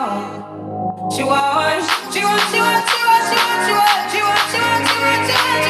want, she wants. she wants. she wants. she wants. she wants. she wants. she wants. she wants. she wants. she want.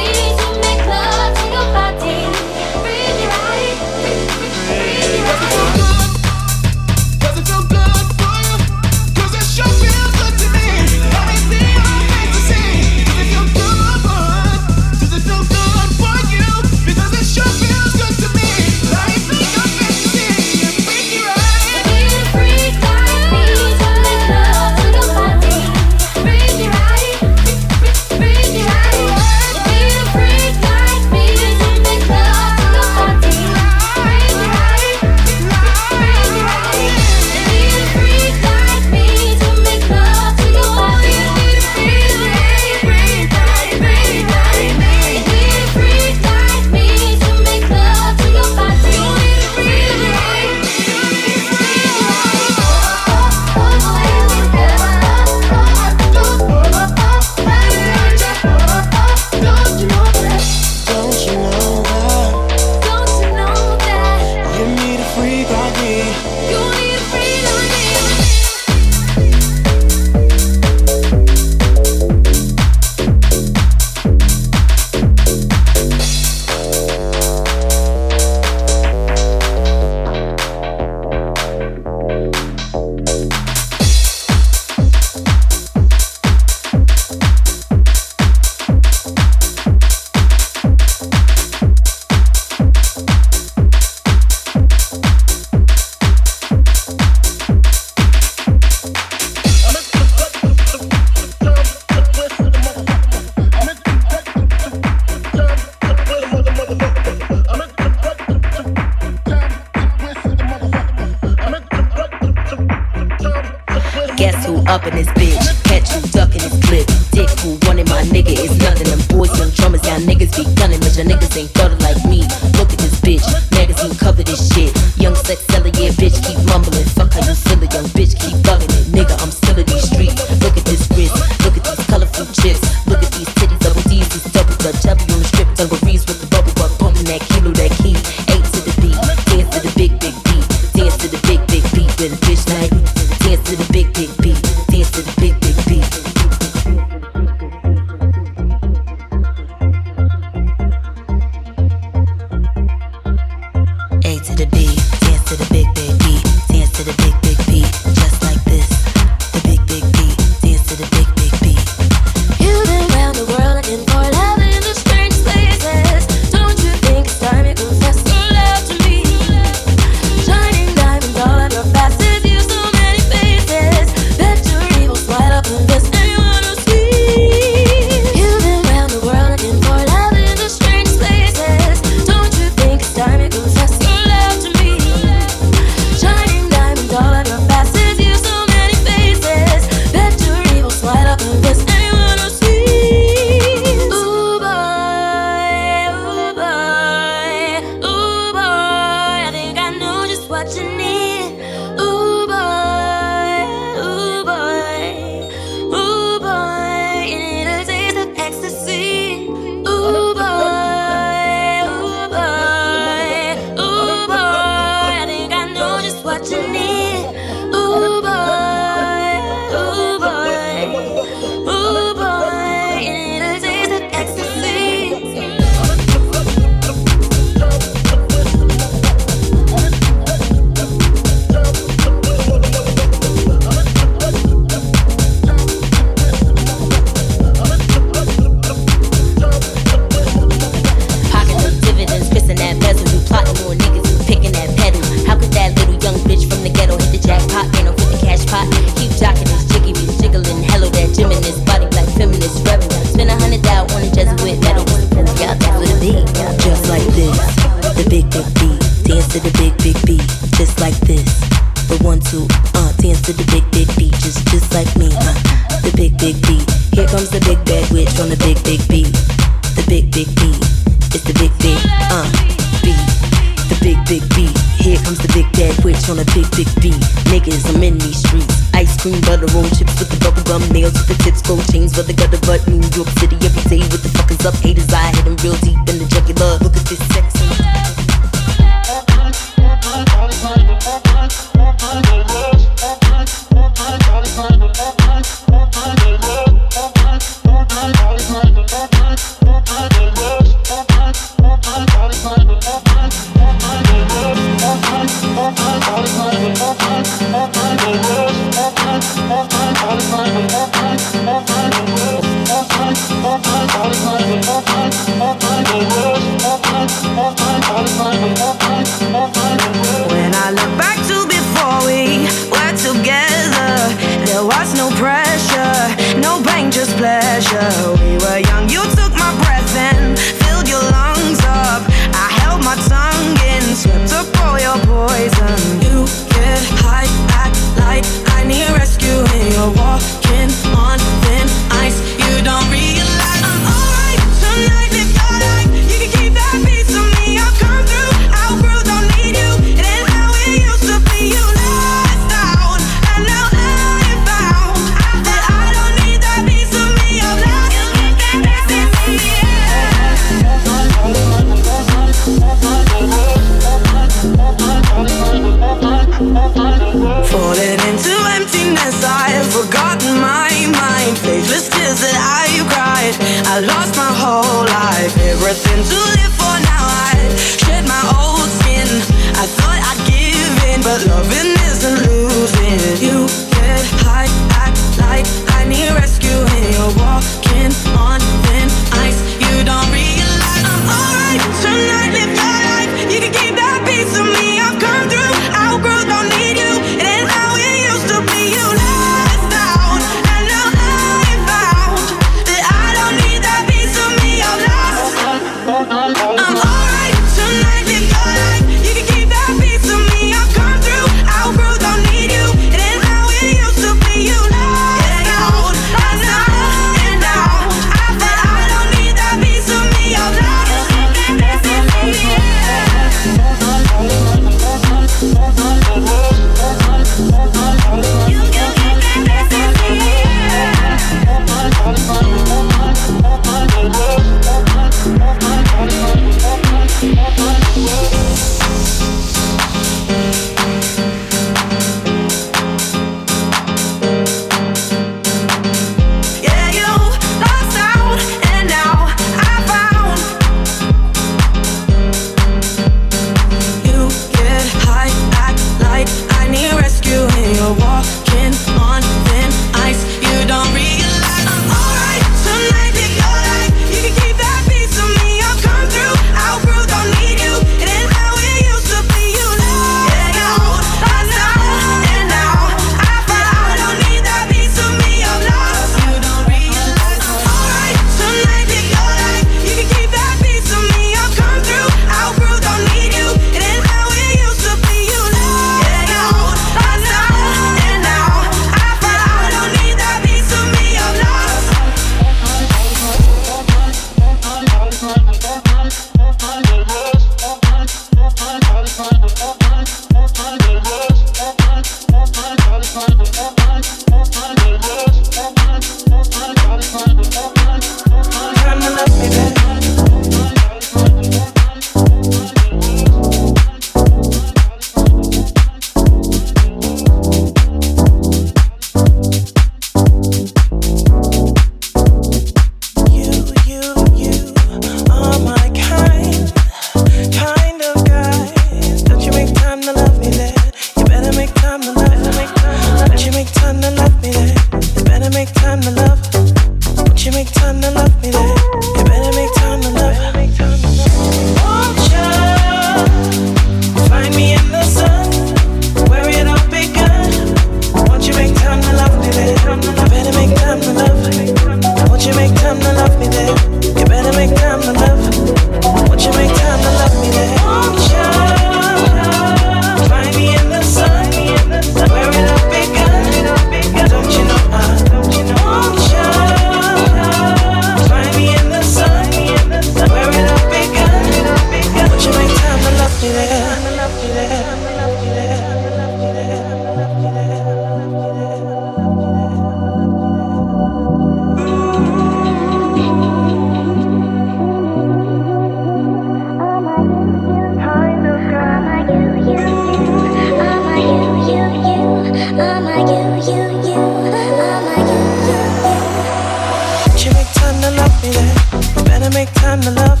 make time to love?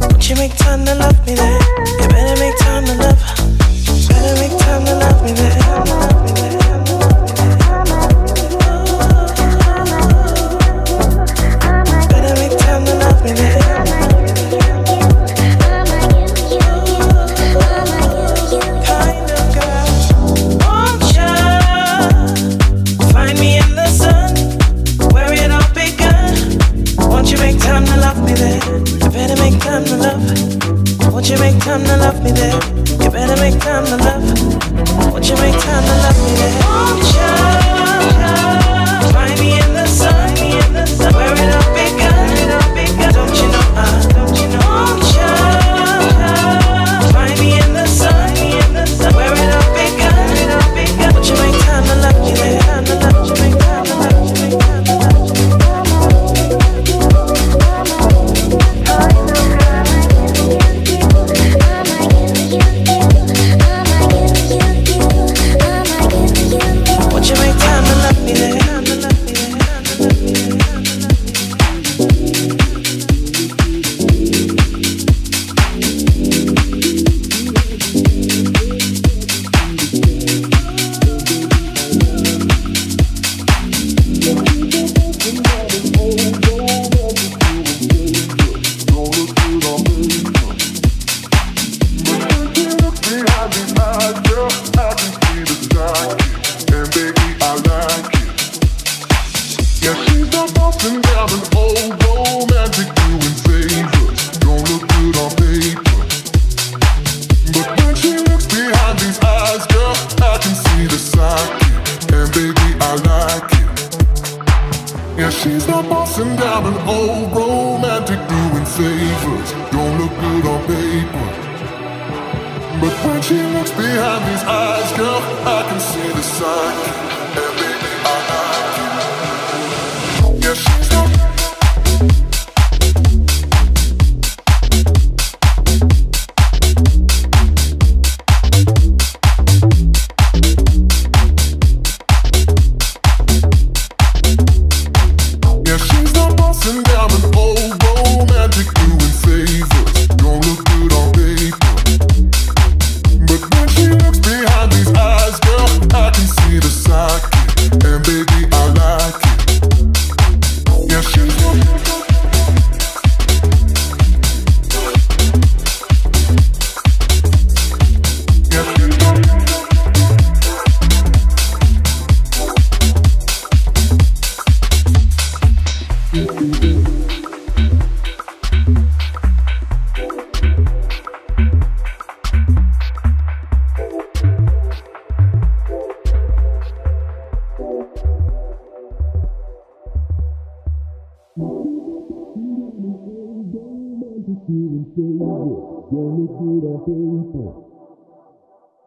Won't you make time to love me then?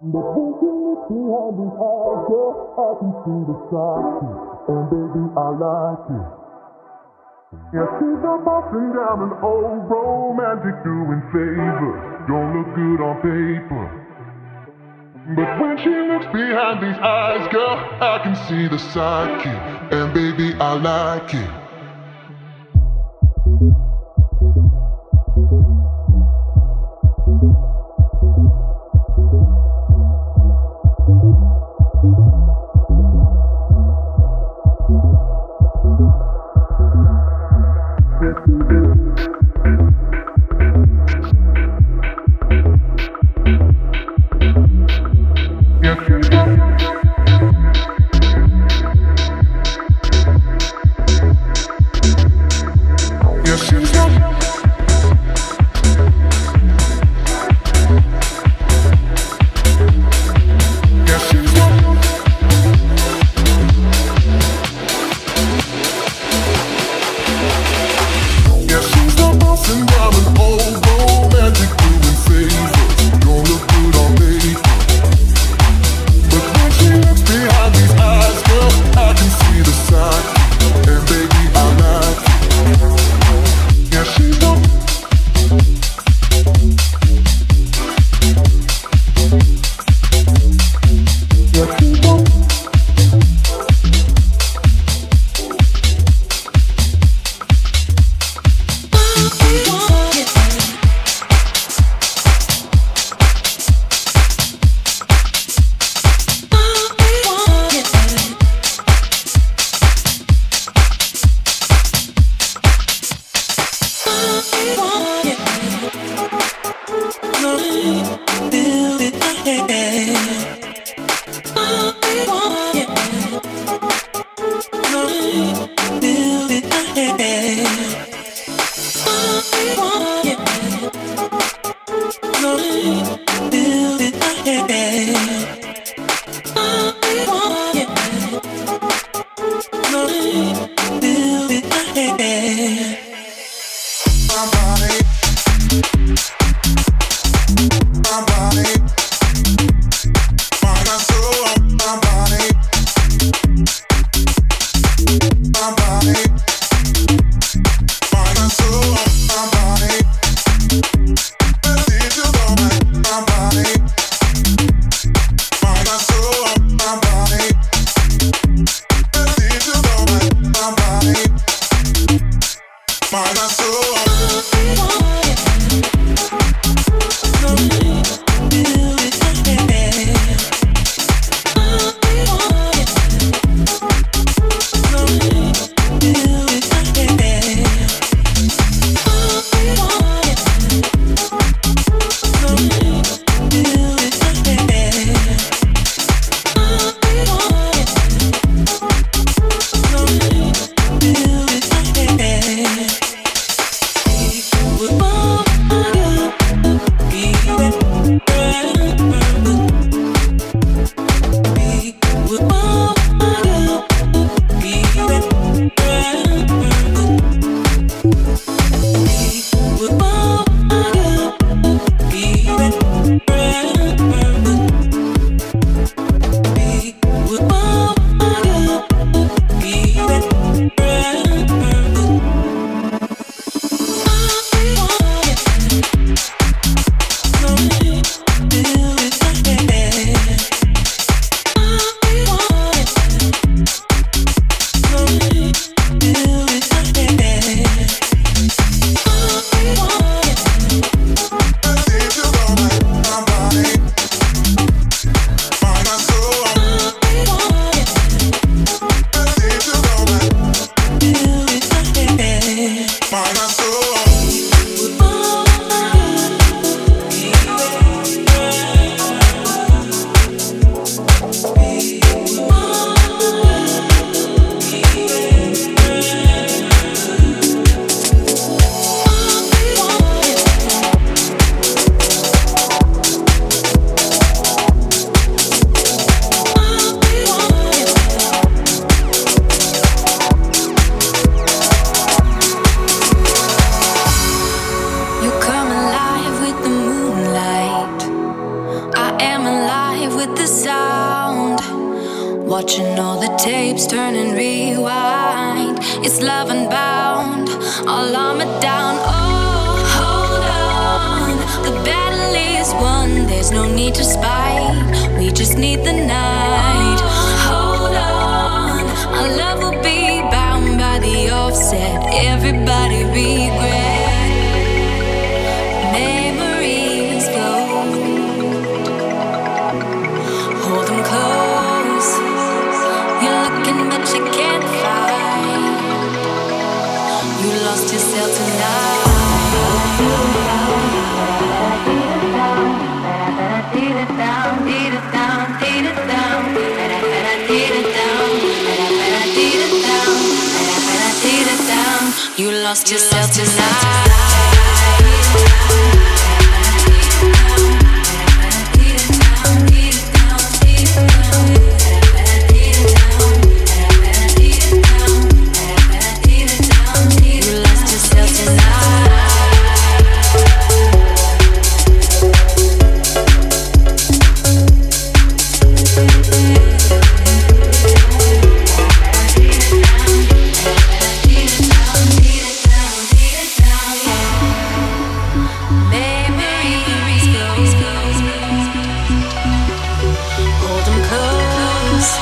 The thinking is behind these eyes, girl, I can see the side and baby, I like it. Yeah, she's a and down an old romantic doing favors, don't look good on paper. But when she looks behind these eyes, girl, I can see the sidekick, and baby, I like it.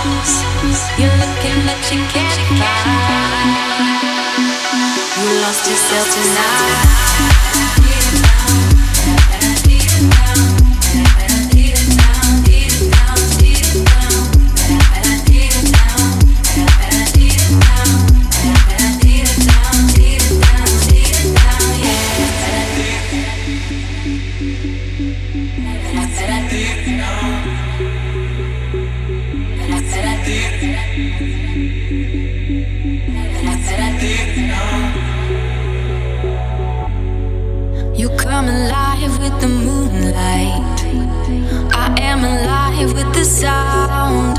You come alive with the moonlight. Sound.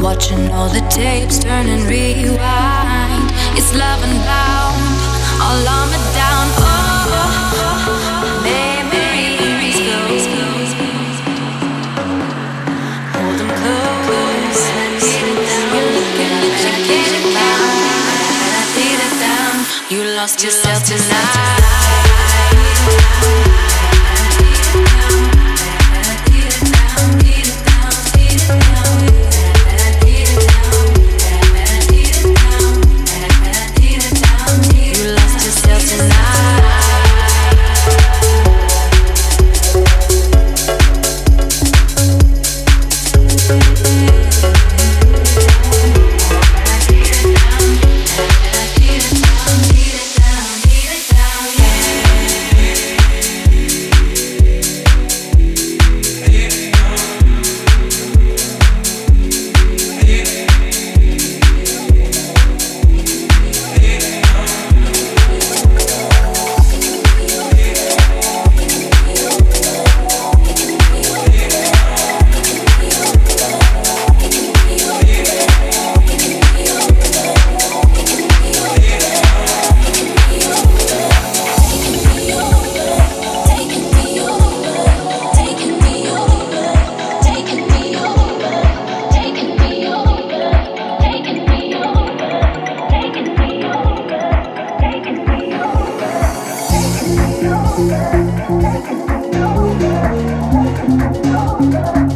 Watching all the tapes turn and rewind. It's love and bound, all armored down. Oh, memories. Hold them close. You're looking at you getting down. You lost yourself tonight. Taking me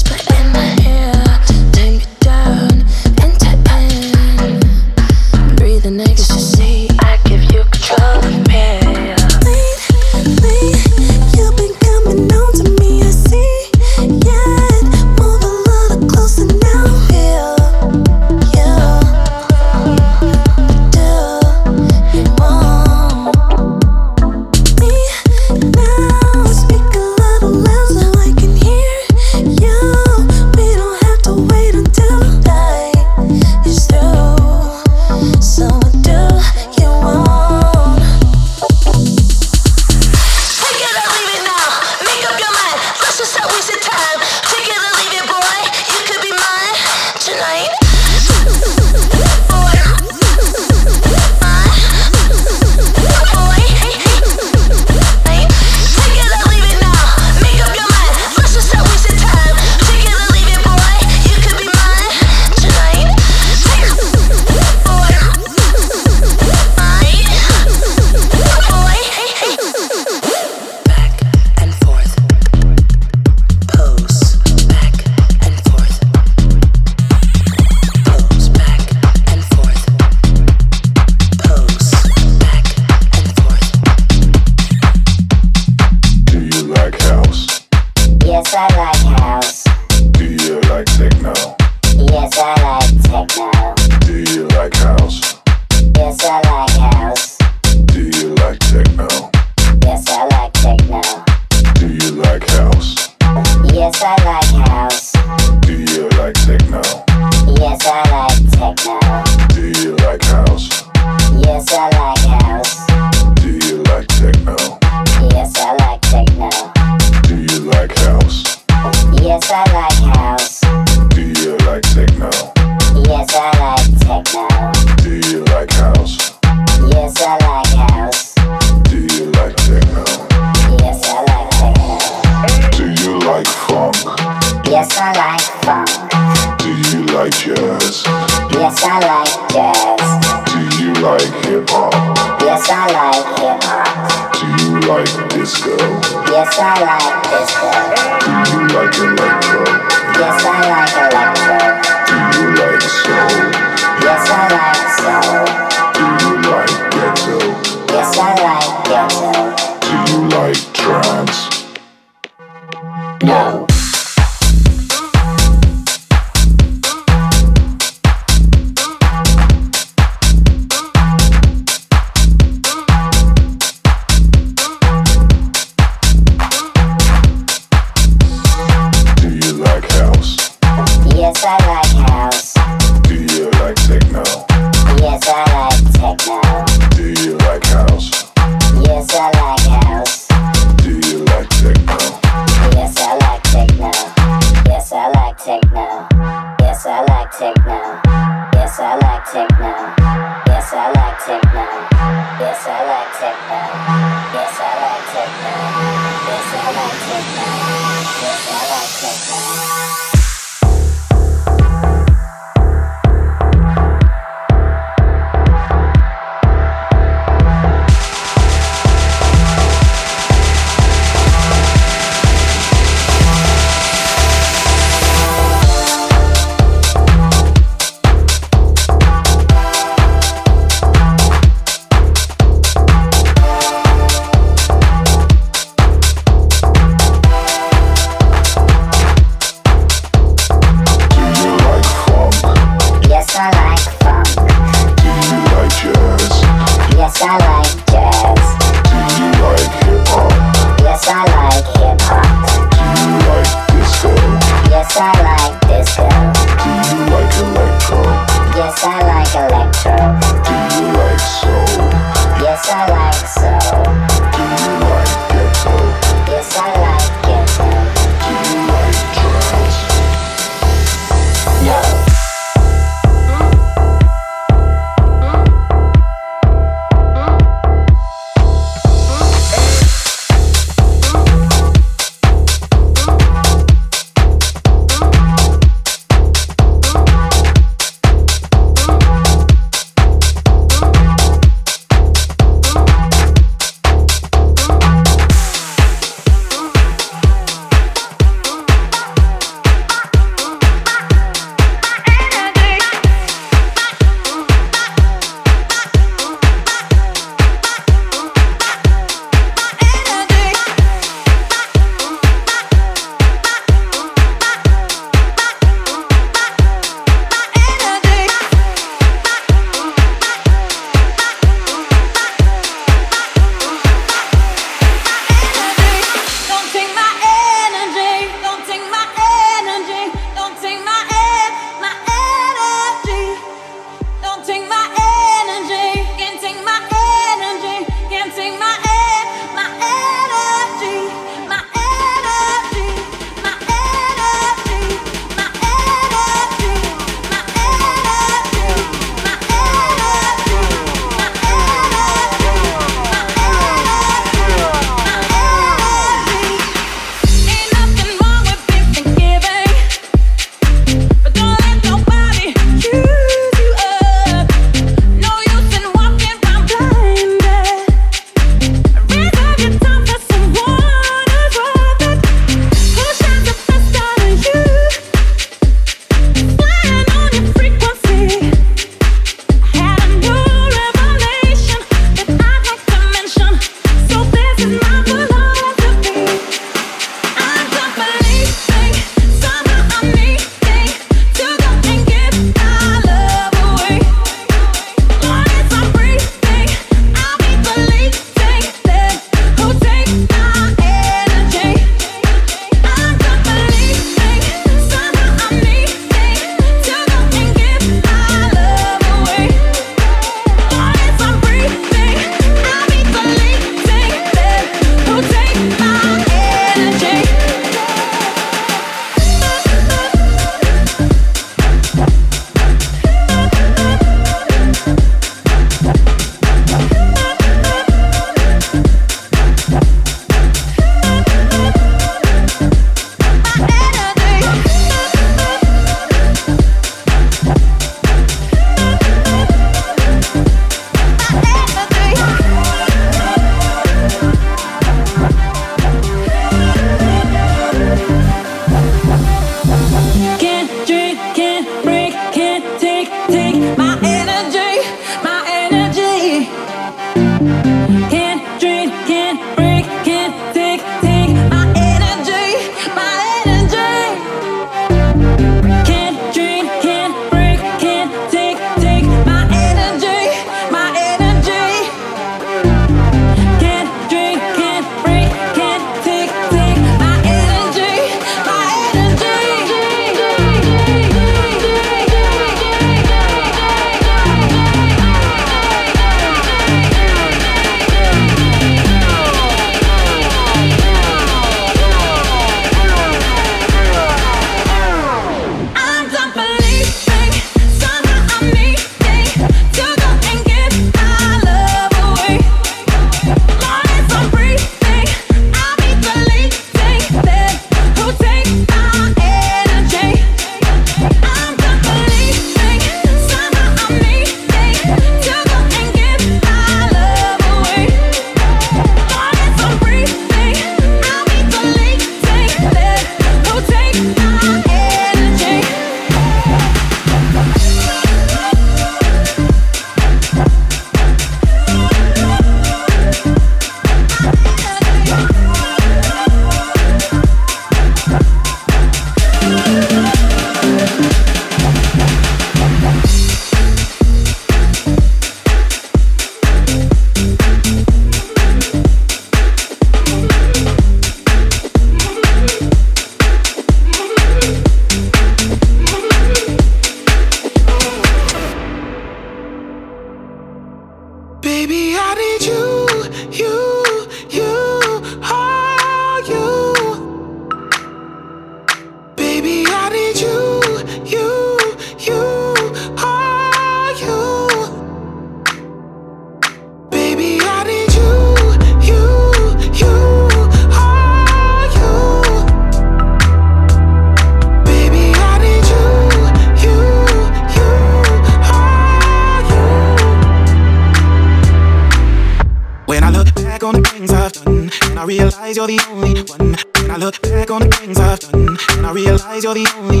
the only one. When I look back on the things I've done, and I realize you're the only.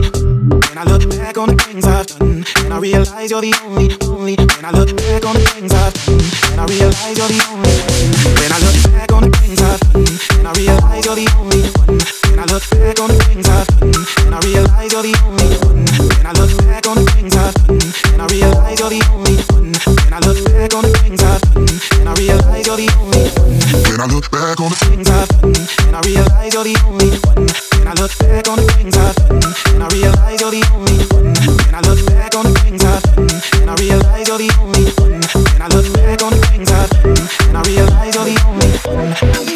When I look back on the things I've done, and I realize you're the only, only. When I look back on the things I've done, and I realize you're the only. When I look back on the things I've done, and I realize you're the only one. When I look back on the things I've done, and I realize you're the only one. When I look back on the things I've done, and I realize you're the only one. When I look back on the things I've done, and I realize you're the only one. When I look back on the things I've done, and I realize you're the only one. When I look back on the things I've done, and I realize you're the only one. When I look back on the things I've done, and I realize you're the only one. When I look back on the things I've done, and I realize you're the only one.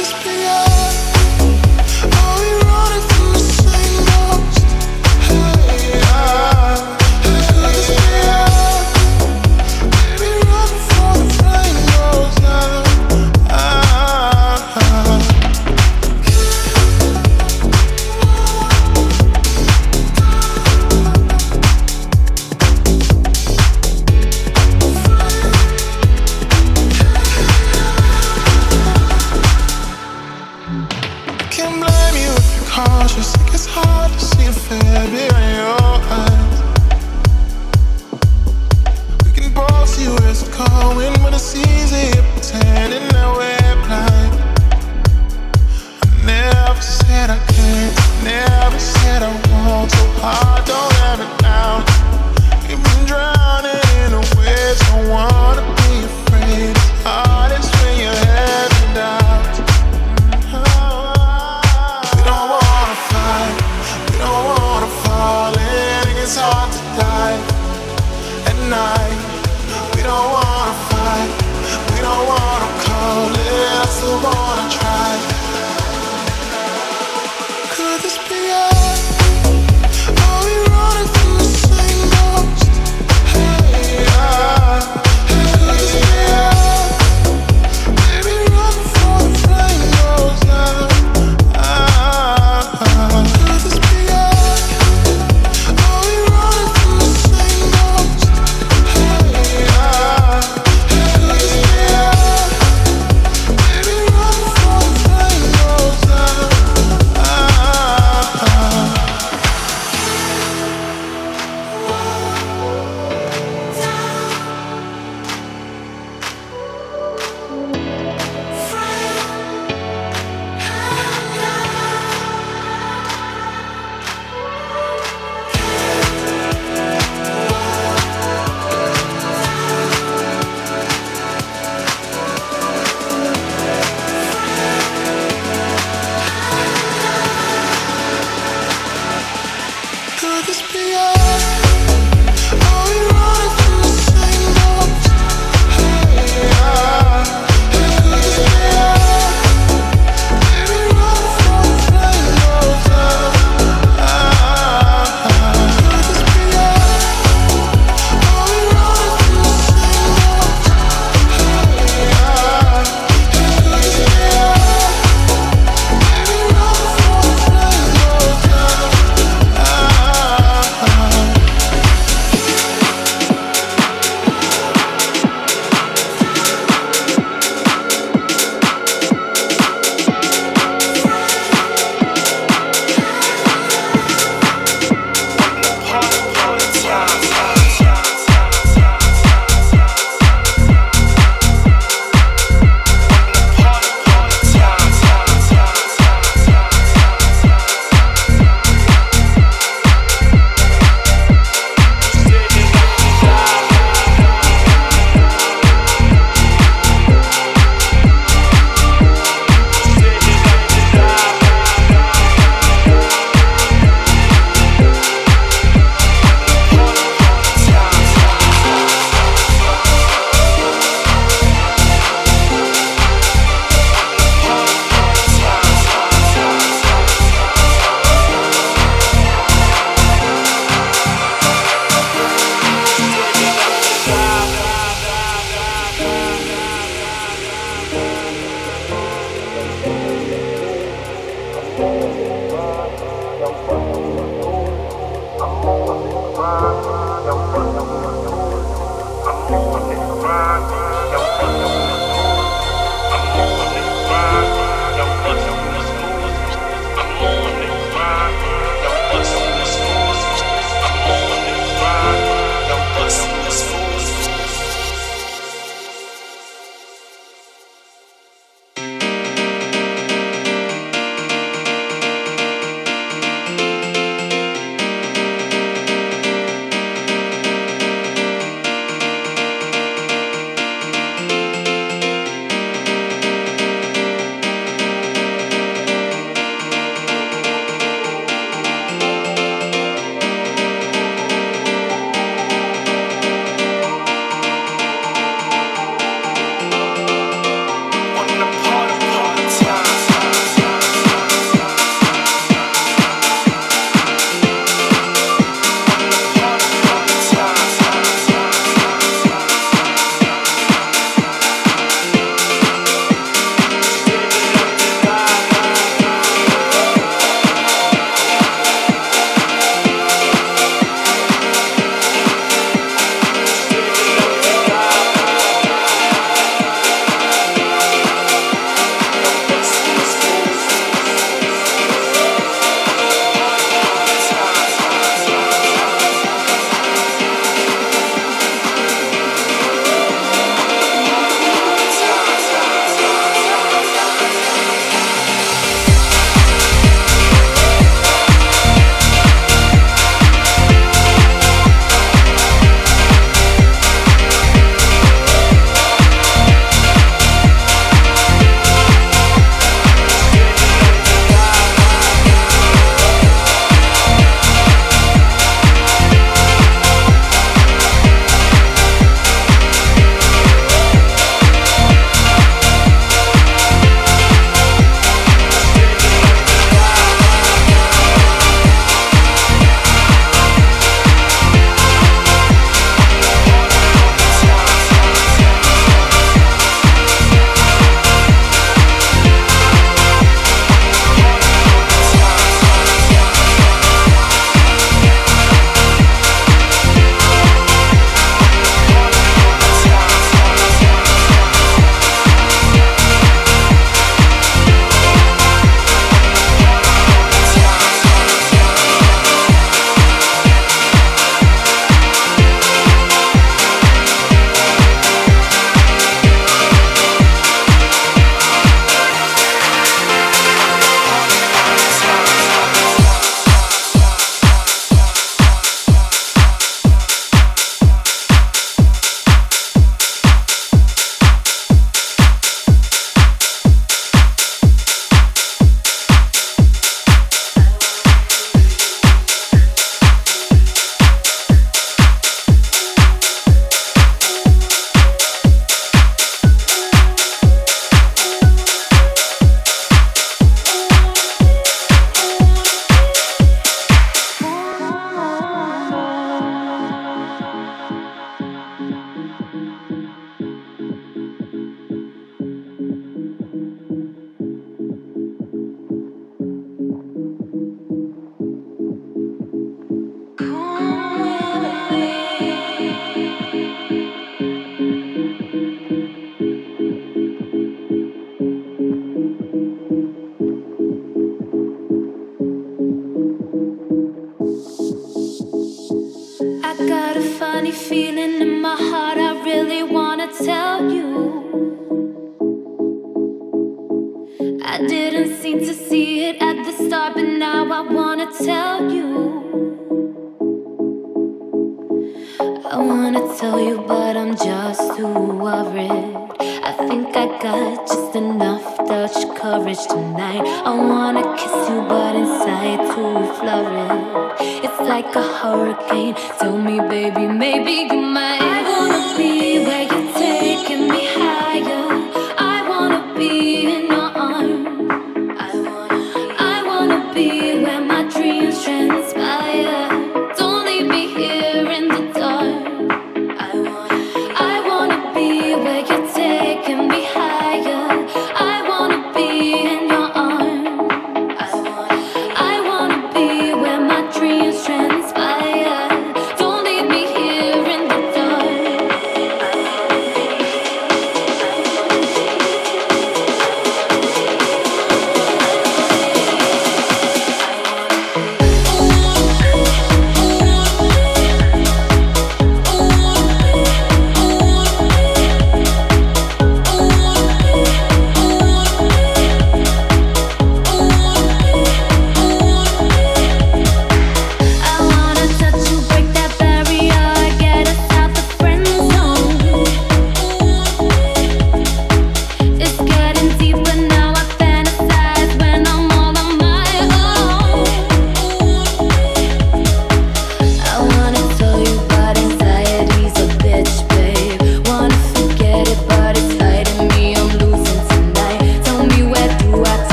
Could this